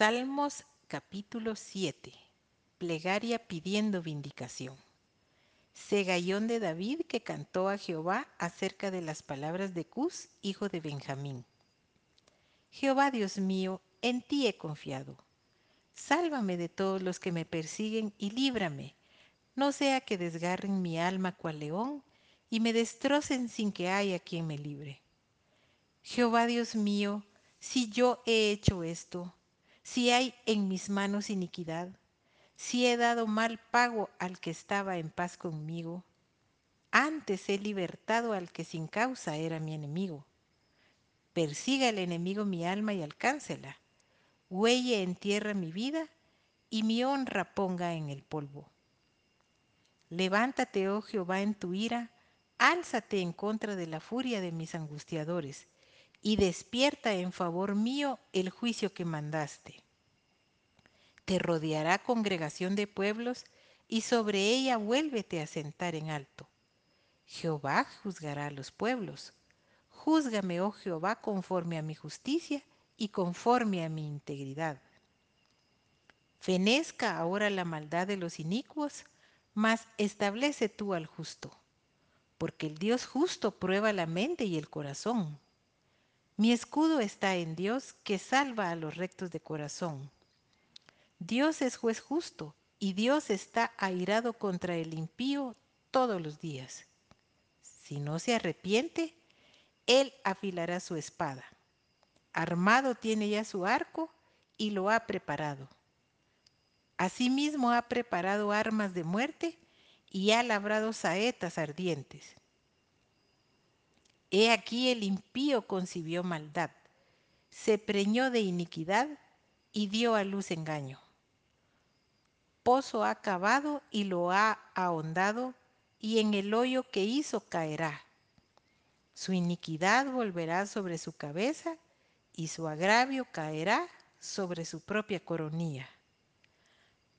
Salmos capítulo 7. Plegaria pidiendo vindicación. Segallón de David que cantó a Jehová acerca de las palabras de Cus, hijo de Benjamín. Jehová Dios mío, en ti he confiado. Sálvame de todos los que me persiguen y líbrame, no sea que desgarren mi alma cual león y me destrocen sin que haya quien me libre. Jehová Dios mío, si yo he hecho esto, si hay en mis manos iniquidad, si he dado mal pago al que estaba en paz conmigo, antes he libertado al que sin causa era mi enemigo. Persiga el enemigo mi alma y alcáncela, huelle en tierra mi vida y mi honra ponga en el polvo. Levántate, oh Jehová, en tu ira, álzate en contra de la furia de mis angustiadores y despierta en favor mío el juicio que mandaste. Te rodeará congregación de pueblos, y sobre ella vuélvete a sentar en alto. Jehová juzgará a los pueblos. Júzgame, oh Jehová, conforme a mi justicia y conforme a mi integridad. Fenezca ahora la maldad de los inicuos, mas establece tú al justo, porque el Dios justo prueba la mente y el corazón. Mi escudo está en Dios que salva a los rectos de corazón. Dios es juez justo y Dios está airado contra el impío todos los días. Si no se arrepiente, Él afilará su espada. Armado tiene ya su arco y lo ha preparado. Asimismo ha preparado armas de muerte y ha labrado saetas ardientes. He aquí el impío concibió maldad, se preñó de iniquidad y dio a luz engaño. Pozo ha cavado y lo ha ahondado, y en el hoyo que hizo caerá. Su iniquidad volverá sobre su cabeza, y su agravio caerá sobre su propia coronilla.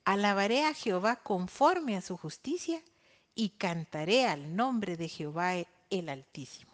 Alabaré a Jehová conforme a su justicia, y cantaré al nombre de Jehová el Altísimo.